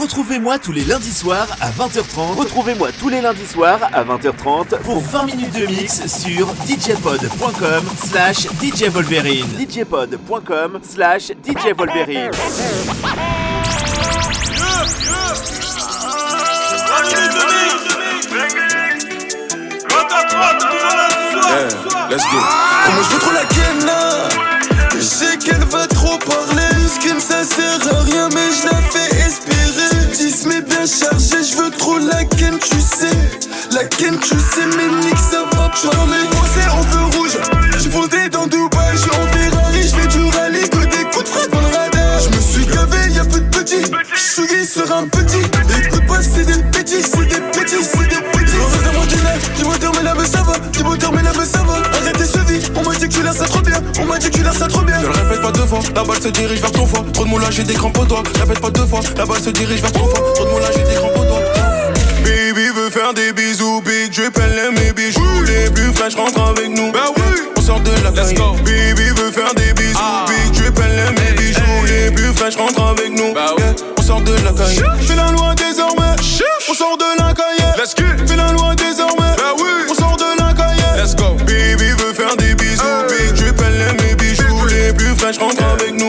Retrouvez-moi tous les lundis soirs à 20h30. Retrouvez-moi tous les lundis soirs à 20h30 pour 20 minutes de mix sur djpod.com slash djvolverine. djpod.com slash djvolverine. Yeah, let's go. Comment je veux trop la ken là Je sais qu'elle va trop parler Ce qui ça sert à rien mais je la fais espérer 10 mais chargé Je veux trop la ken tu sais. La ken tu sais mais nique ça va parler Moi c'est en ça trop bien On m'a dit que tu l'as ça trop bien Ne le répète pas deux fois, la balle se dirige vers ton foie. Trop de moulage, j'ai des crampes au doigt. Répète pas deux fois, la balle se dirige vers ton foie. Trop de moulage, j'ai des crampes au doigt. Baby veut faire des bisous, big drip, elle aime mes bijoux. Les plus fraîches rentrent avec nous. Bah oui, on sort de la Let's go. Baby veut faire des bisous, big drip, elle aime mes bijoux. Les plus fraîches rentrent avec nous. Bah oui, on sort de la caille. Fais la loi désormais, on sort de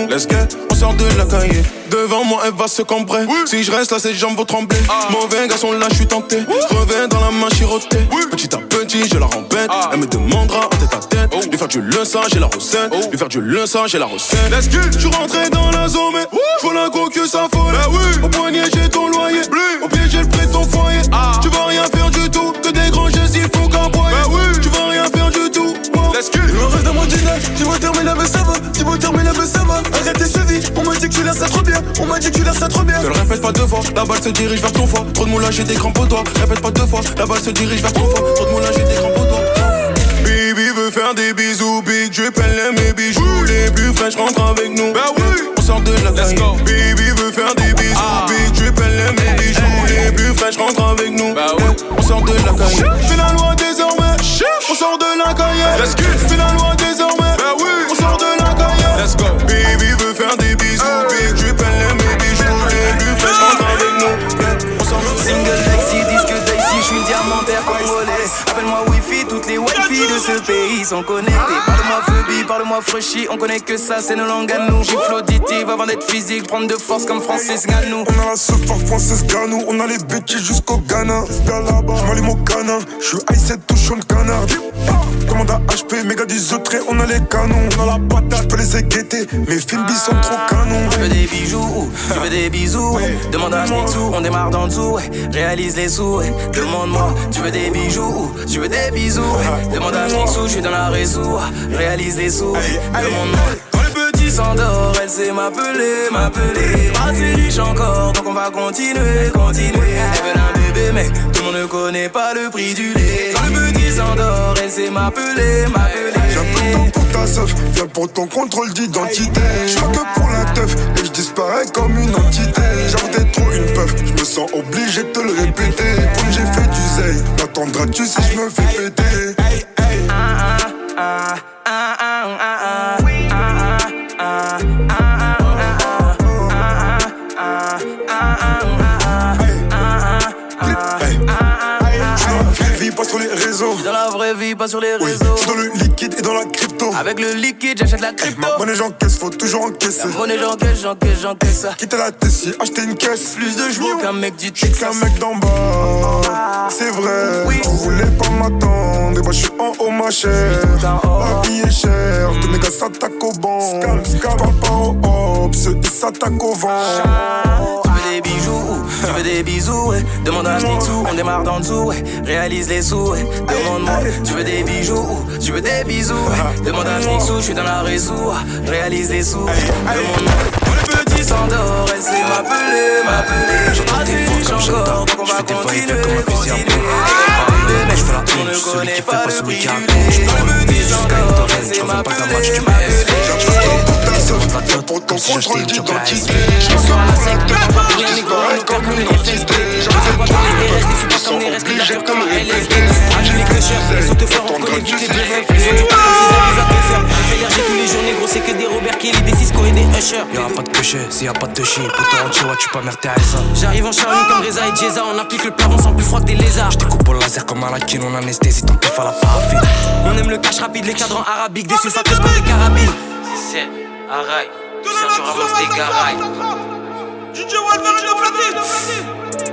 Let's get, on sort de la cahier. Devant moi, elle va se cambrer. Si je reste là, ses jambes vont trembler. Mauvais garçon, là, je suis tenté. Reviens dans la main chirotée. Petit à petit, je la rembête. Elle me demandera en tête à tête. Lui faire du leçon, j'ai la recette. Lui faire du leçon, j'ai la recette. Let's get, je suis rentré dans la zone, mais faut la coque, ça folle. Au poignet, j'ai ton loyer. Au pied, j'ai le prix de ton foyer. Tu vas rien faire du tout. Que des grands gestes, il faut qu'envoyer. Tu vas rien faire du tout. Let's get. Je reste dans mon dîner Dis-moi termine mais ça va Dis-moi termine mais ça va dit que tu l'as ça trop bien On m'a dit que tu l'as ça trop bien Ne le répète pas deux fois, la balle se dirige vers ton foie. Trop de moulage, j'ai des crampes au doigt. Répète pas deux fois, la balle se dirige vers ton foie. Trop de moulage, j'ai des crampes au doigt. Baby veut faire des bisous, big elle aime mes bijoux. Les plus fraîches rentrent avec nous. Bah oui, on sort de la caille. Baby veut faire des bisous, big drip, elle aime mes bijoux. Les plus fraîches rentrent avec nous. Bah oui, on sort de la caille. Fais la loi désormais, on sort de la caille. Let's go. Fais la loi désormais, bah oui, on sort de la caille. Let's go. Toutes les wifi de ce pays sont connectées Parle-moi Phoebe, parle-moi Freshie, on connaît que ça, c'est nos langues à nous Gifle auditive avant d'être physique, prendre de force comme Francis Ganou On a la super française Ganou, on a les bêtises jusqu'au Ghana. J'm'allume au canin, j'suis I7 touchant le canard. Commande à HP, méga 10 autres on a les canons. On a la patate, j'peux les éguetter, mes films sont trop canons. Tu veux des bijoux, tu veux des bisous Demande à Mixou, on démarre d'en dessous. Réalise les sous, demande-moi Tu veux des bijoux, tu veux des bisous? Demande à Mixou, je suis dans la réseau Réalise les sous, demande-moi. Quand le petit s'endort, elle sait m'appeler, m'appeler. Assez riche encore, donc on va continuer, continuer. Elle veut un bébé mais tout le monde ne connaît pas le prix du lait. Quand le petit s'endort, elle sait m'appeler, m'appeler viens pour ton contrôle d'identité. J'suis que pour la teuf, et j'disparais comme une entité. J'avoue t'es trop une peuf, j'me sens obligé de te le répéter. Comme j'ai fait du zèle, m'attendras-tu si j'me fais péter? Vraie vie, pas sur les Oui, réseaux. j'suis dans le liquide et dans la crypto. Avec le liquide, j'achète la crypto. Ma monnaie j'encaisse, faut toujours encaisser. La monnaie, j'encaisse, j'encaisse, j'encaisse ça. Quitter la Tessie, acheter une caisse. Plus de chevaux qu'un mec du J'suis qu'un Texas. mec d'en bas, c'est vrai. Oui. Tu voulais pas m'attendre, et bah j'suis en haut ma chère. La vie est chère, tous mes gars s'attaquent au banc. J'parle pas au hop, ceux qui s'attaquent au vent. Tu veux des bijoux, tu veux des bisous, ouais. Demande à Mixou, on démarre d'en dessous, ouais. Réalise les sous, ouais. Demande-moi, tu veux des bijoux, tu veux des bisous, ouais. Demande à Mixou, je suis dans la réseau, réalise les sous, demande-moi. Petit s'endort, elle sait m'appeler, m'appeler. J'entends des riche encore, donc on va continuer, continuer. Mais je fais la on ne connaît pas le prix du lait. Quand le petit s'endort, elle sait m'appeler, m'appeler. Ton contrôle d'identité. Soir à la on comme. Je pas comme comme comme on comme à te faire. Je tous les jours, c'est que des Robert Kelly, des Cisco et des pas de cocher, s'il y a pas de tu pas merde ça. J'arrive en charline comme Reza et Jeza, on applique le plafond sans plus froid des lézards. J'découpe au laser comme un lakin, on anesthésie tant pis à la paraffine. On aime le cash rapide, les cadrans arabiques, des comme des carabines. Araï, Sergio Ramos des garailles. DJ Wolverine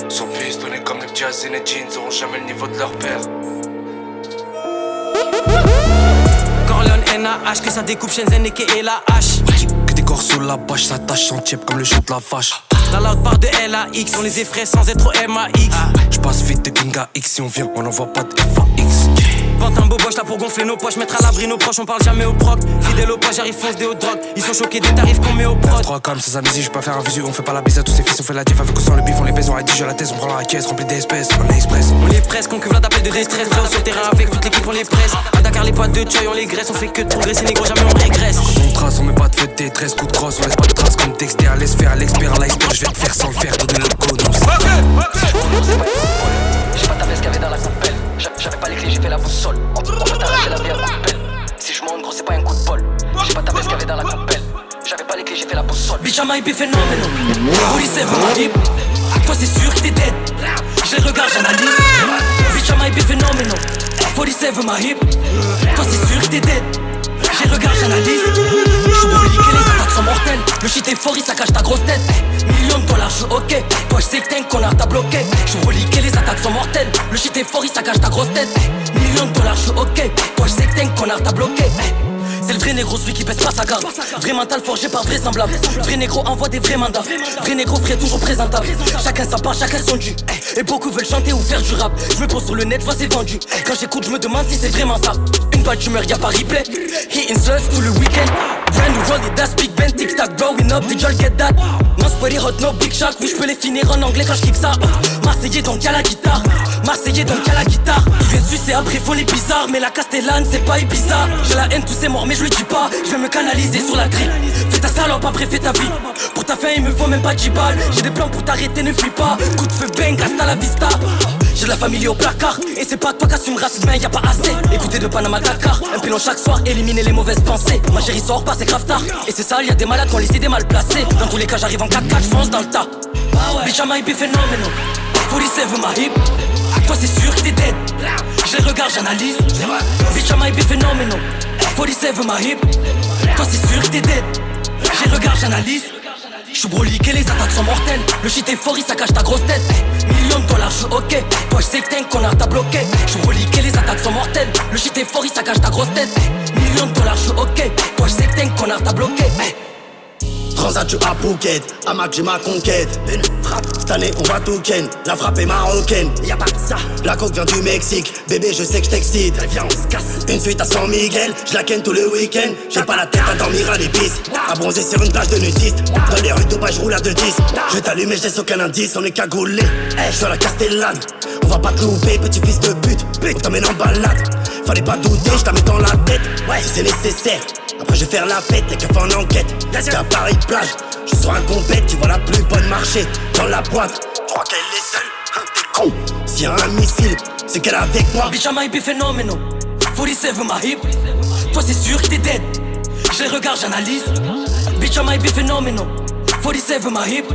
Son fils donné comme les jazz et les jeans, auront jamais le niveau de leur père. Corleone NAH, que ça découpe Shenzhen et la hache. Que des corps sous la bâche, ça tâche sans tiep comme le jeu de la vache. La loud part de LAX, on les effraie sans être au MAX. J'passe vite de Ginga X si on vient, on envoie pas de FAX. Vente un beau boche là pour gonfler nos poches, mettre à l'abri nos proches, on parle jamais au proc. Fidèle au pas, j'arrive fonce des hauts drogues. Ils sont choqués des tarifs qu'on met au prod. 3 comme ça s'amuse, je peux faire un visu, on fait pas la bise à tous ces fils, on fait la diff avec ou sans le bif, on les baise, on rédige à la thèse, on prend la caisse remplie d'espèces, on est express. On les presse, qu'on cuve la d'appel de déstress, frère sur le terrain avec toute l'équipe, on les presse. À Dakar, les potes de choy, on les graisse, on fait que de progresser, négro, jamais on régresse. On trace, on met pas de fête des 13 coups de crosse, on laisse pas de traces comme Dexter, laisse faire à l'expert, à je vais te faire sans le faire, donner le code, on sait J'ai pas ta veste dans la coupelle. J'avais pas les clés, j'ai fait la boussole. On peut t'arracher la vie à. Si je monte, gros, c'est pas un coup de bol. J'ai pas ta veste qu'il avait dans la coupelle. J'avais pas les clés, j'ai fait la boussole. Bitch, I might be phenomenal. Police my hip. Toi, c'est sûr que t'es dead. Je les regarde, j'analyse. Bitch, I might be phenomenal. Police my hip. Toi, c'est sûr que t'es dead. Je les regarde, j'analyse. J'suis brolique les attaques sont mortelles. Le shit est fort, il cache ta grosse tête. Millions de dollars, j'suis ok. Toi, j'sais que t'es connard, t'as bloqué. J'suis brolique les attaques sont mortelles. Le shit est fort, il cache ta grosse tête. Millions de dollars, j'suis ok. Toi, j'sais que t'es connard, t'as bloqué. C'est le vrai négro, celui qui pèse pas sa garde. Vrai mental forgé par vraisemblable. Vrai négro envoie des vrais mandats. Vrai négro frais toujours présentable. Chacun sa part, chacun son dû. Et beaucoup veulent chanter ou faire du rap. Je me pose sur le net, vois c'est vendu. Quand j'écoute, je me demande si c'est vraiment ça. Une balle d'humeur, y'a pas replay. Hitting sluts tout le week-end. Brand new roll it, that's big Ben, tic tac, growing up, did y'all get that? No sweaty hot, no big shock. Oui, je peux les finir en anglais quand je kick ça. Marseillais donc y'a la guitare. Marseillais donc y'a la guitare. Ils viennent sucer après, font les bizarres. Mais la Castellane, c'est pas Ibiza. J'ai la haine, tous ces morts, mais je le dis pas. Je vais me canaliser sur la tri. Fais ta salope, après fais ta vie. Pour ta fin, il me faut même pas 10 balles. J'ai des plans pour t'arrêter, ne fuis pas. Coup de feu, bang, hasta la vista. J'ai de la famille au placard. Et c'est pas toi qui assumera cette main, y a pas assez. Écoutez de Panama Dakar. Un pilon chaque soir, éliminer les mauvaises pensées. Ma chérie sort pas, c'est grave tard. Et c'est ça, y a des malades qui ont les idées mal placées. Dans tous les cas, j'arrive en 4-4, j'fonce dans le tas. Bitch, I might be phenomenal. 47 my hip. Toi, c'est sûr que t'es dead. Je les regarde, j'analyse. Bitch, I might be phenomenal. 47 my hip. Toi, c'est sûr que t'es dead. Je les regarde, j'analyse. J'suis brolique et les attaques sont mortelles. Le shit est fort, il ça cache ta grosse tête. Millions de dollars, j'suis ok. Toi, que t'es un connard, t'as bloqué. J'suis brolique et les attaques sont mortelles. Le shit est fort, il ça cache ta grosse tête. Millions de dollars, j'suis ok. Toi, que t'es un connard, t'as bloqué. Transat, tu à Phuket, à Mac, j'ai ma conquête. Une frappe, cette année on va tout ken. La frappe est marocaine, y'a pas ça. La coque vient du Mexique, bébé, je sais que je t'excite. On se casse. Une suite à San Miguel, je la ken tout le week-end. J'ai pas la tête à dormir à l'épice. À bronzer sur une plage de nudistes. Dans les rues je roule à 2 10. Je vais t'allumer, je aucun indice, on est cagoulé. Je suis la Castellane, on va pas te louper, petit fils de pute. On t'emmène en balade. Fallait pas douter, je t'amène dans la tête. Ouais, si c'est nécessaire. Je vais faire la fête, y'a qu'à faire en enquête. Y'a à Paris plage, je suis un compète qui voit la plus bonne marché dans la boîte. Je crois qu'elle est seule, hein, t'es con. S'il y a un missile, c'est qu'elle est avec moi. Bitch, I might be phenomenal. 47 my hip. Toi, c'est sûr que t'es dead. Je les regarde, j'analyse. Bitch, I might be phenomenal. 47 my hip.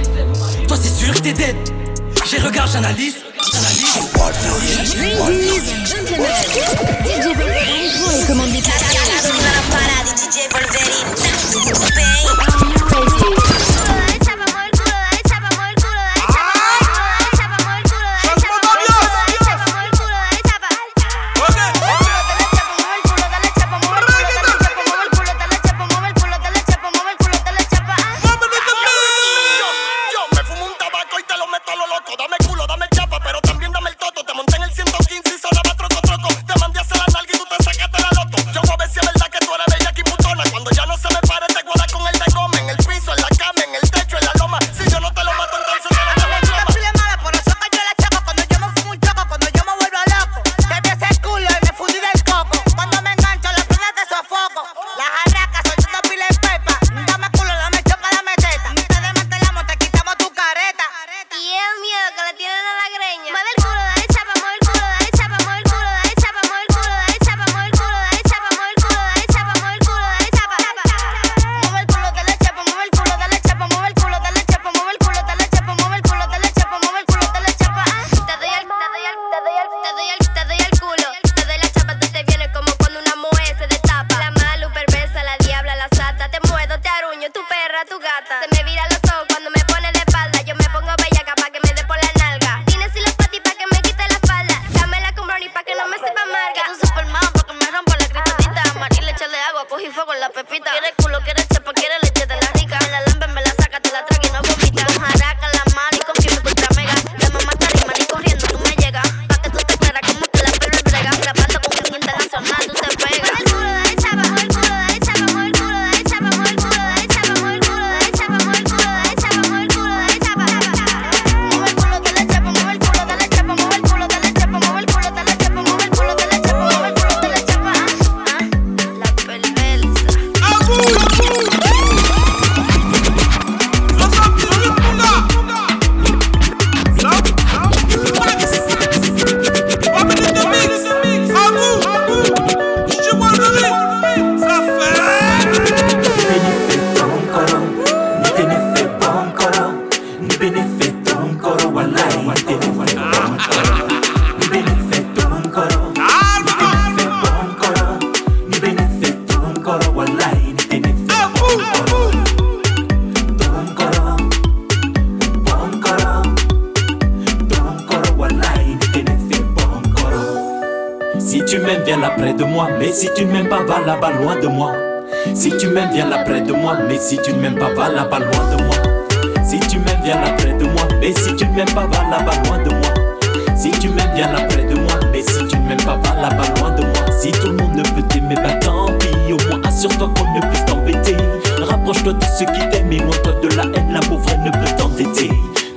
Toi, c'est sûr que t'es dead. Je les regarde, j'analyse. Ladies and gentlemen, DJ Wolverine prend les commandes des platines. DJ Wolverine. Yo Mais si tu ne m'aimes pas, va là-bas loin de moi. Si tu m'aimes, viens là près de moi. Mais si tu ne m'aimes pas, va là-bas loin de moi. Si tu m'aimes, viens là près de moi. Mais si tu ne m'aimes pas, va là-bas loin de moi. Si tout le monde ne peut t'aimer, bah tant pis. Au moins assure-toi qu'on ne puisse t'embêter. Rapproche-toi de ceux qui t'aiment, éloigne-toi de la haine. L'amour vrai ne peut t'endetter.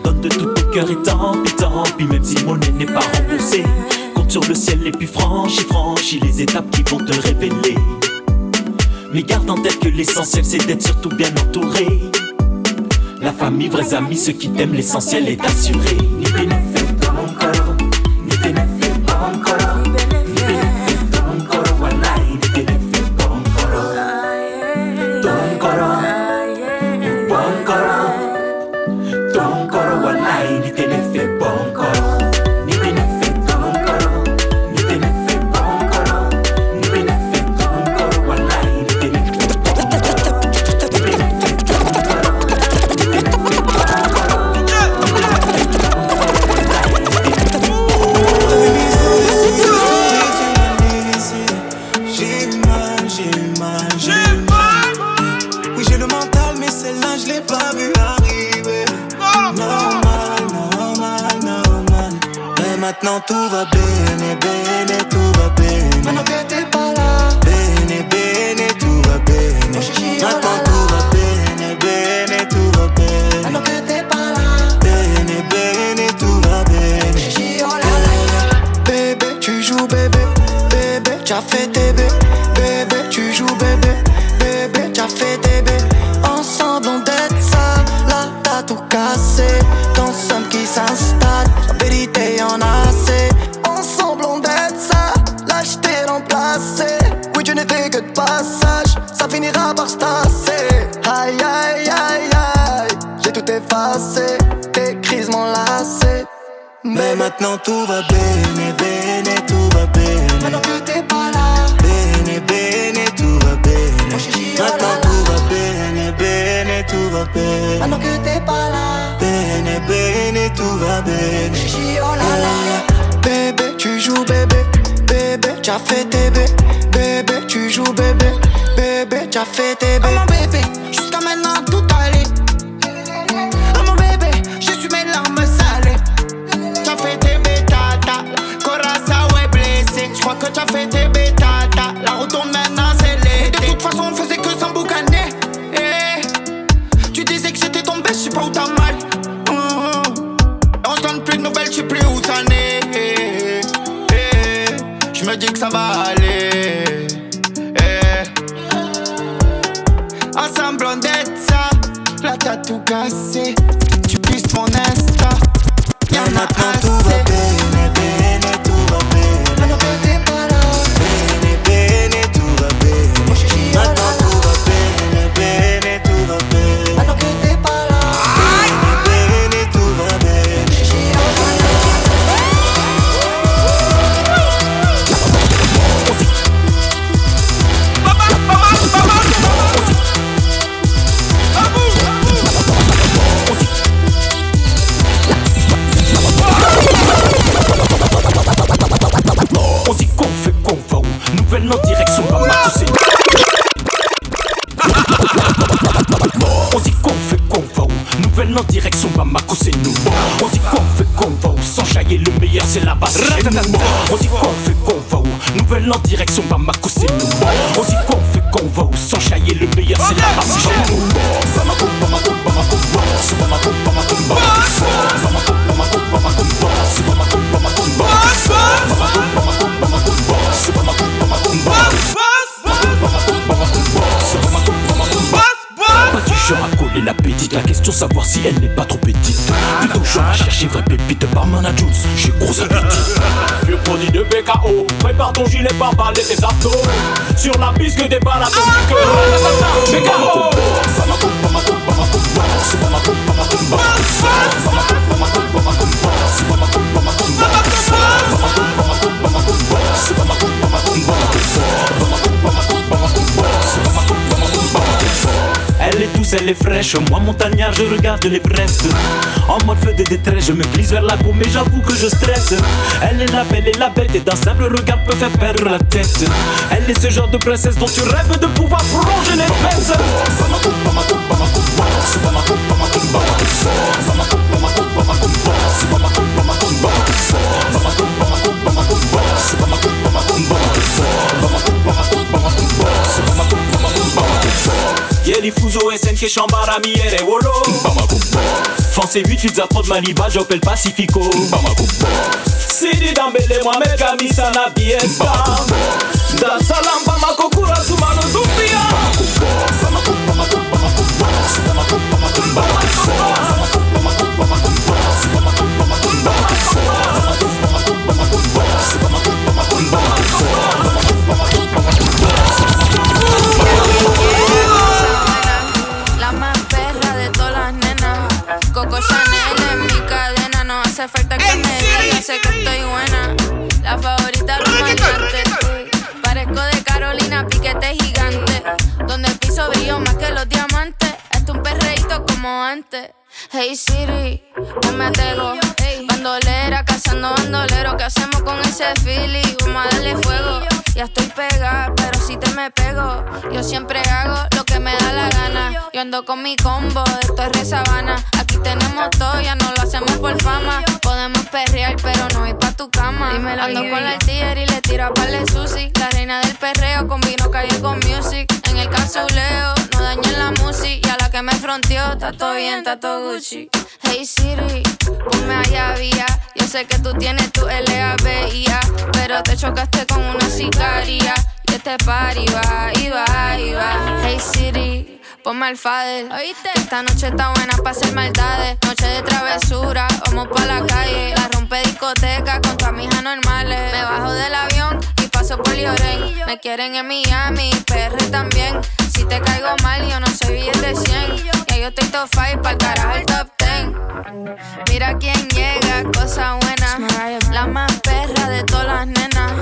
Donne de tout ton cœur et tant pis, tant pis, même si monnaie n'est pas remboursée. Compte sur le ciel et puis franchis, franchis les étapes qui vont te révéler. Mais garde en tête que l'essentiel c'est d'être surtout bien entouré. La famille, vrais amis, ceux qui t'aiment, l'essentiel est assuré. Va bien, bene, tout va bien. Maintenant que t'es pas là, bene, bene, tout va bien. Maintenant tout va bien, bene, tout va bien. Maintenant que t'es pas là, bene, bene, tout va bien. Oh là là, bébé, tu joues bébé, bébé, tu as fait tes bébés, bébé, tu joues bébé, bébé, tu as fait tes bébés. Oh mon bébé, jusqu'à maintenant tout que t'as fait tes bêtatas. La route tourne maintenant, c'est l'été. De toute façon, on faisait que s'emboucaner. Eh, Tu disais que j'étais tombé, j'sais pas où t'as mal. Mhm. On se donne plus de nouvelles, j'sais plus où t'en es. Eh, eh, J'me dis que ça va aller. Question savoir si elle n'est pas trop petite. Plutôt genre à chercher vraie pépite, barman à Jones, j'ai gros appétit. Vieux produit de BKO, prépare ton gilet par balle et tes abdos. Sur la piste que des balles à ton BKO. Elle est fraîche. Moi, montagnard, je regarde l'Everest. En mode feu de détresse, je me glisse vers la peau, mais j'avoue que je stresse. Elle est la belle et la bête, et d'un simple regard peut faire perdre la tête. Elle est ce genre de princesse dont tu rêves de pouvoir plonger les fesses. Ieri fuso SN che shambara miere wolo. Fonce 8 pizza trop de Maniba j'appelle Pacifico. Sidi dambele Mohamed Kamisa na biesta Dar salam como antes. Hey Siri, a tego. Bandolera, cazando bandolero. ¿Qué hacemos con ese feeling? Vamos a darle fuego. Ya estoy pegada, pero si te me pego. Yo siempre hago lo que me da la gana. Yo ando con mi combo, esto es re sabana. Aquí tenemos todo, ya no lo hacemos por fama. Podemos perrear, pero no ir pa' tu cama. ando con la tía y le tiro a de sushi. La reina del perreo con vino calle con music. En el casuleo, no dañen la música. Y a la que me fronteó, está todo bien, está todo Gucci. Hey Siri, ponme allá vía. Yo sé que tú tienes tu LABIA, pero te chocaste con una sicaria. Y este party va, y va, y va. Hey Siri, ponme al fader. Que esta noche está buena para hacer maldades. Noche de travesura, vamos pa' la calle. La rompe discoteca con tu normales. Me bajo del avión y paso por Lloren. Me quieren en Miami, PR también. Si te caigo mal, yo no soy billete 100. Ya yo estoy top 5 pa'l carajo el top 10. Mira quién llega, cosa buena. La más perra de todas las nenas.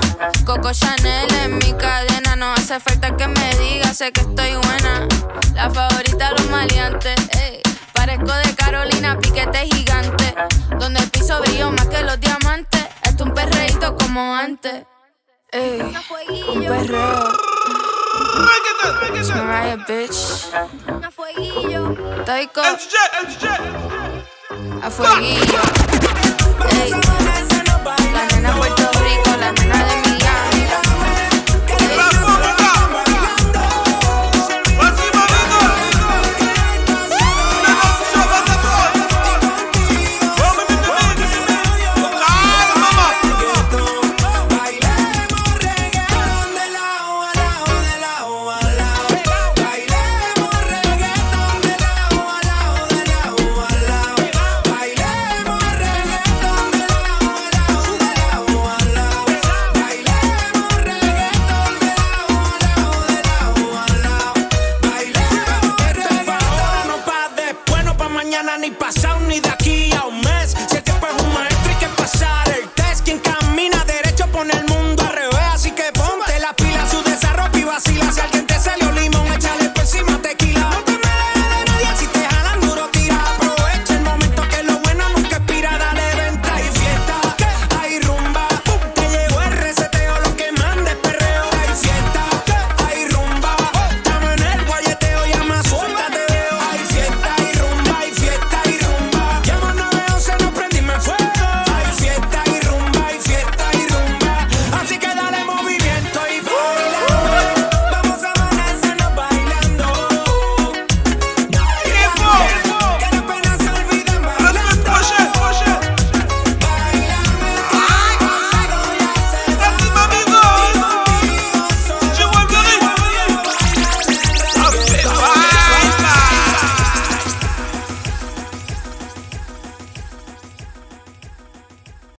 Coco Chanel en mi cadena. No hace falta que me digas, sé que estoy buena. La favorita de los maleantes. ey. Parezco de Carolina, piquete gigante. Donde el piso brilló más que los diamantes. Esto un perreíto como antes. Ey, un perreo. Mariah, bitch. Taiko. A fueguillo. La nena Puerto Rico, la nena de Miami.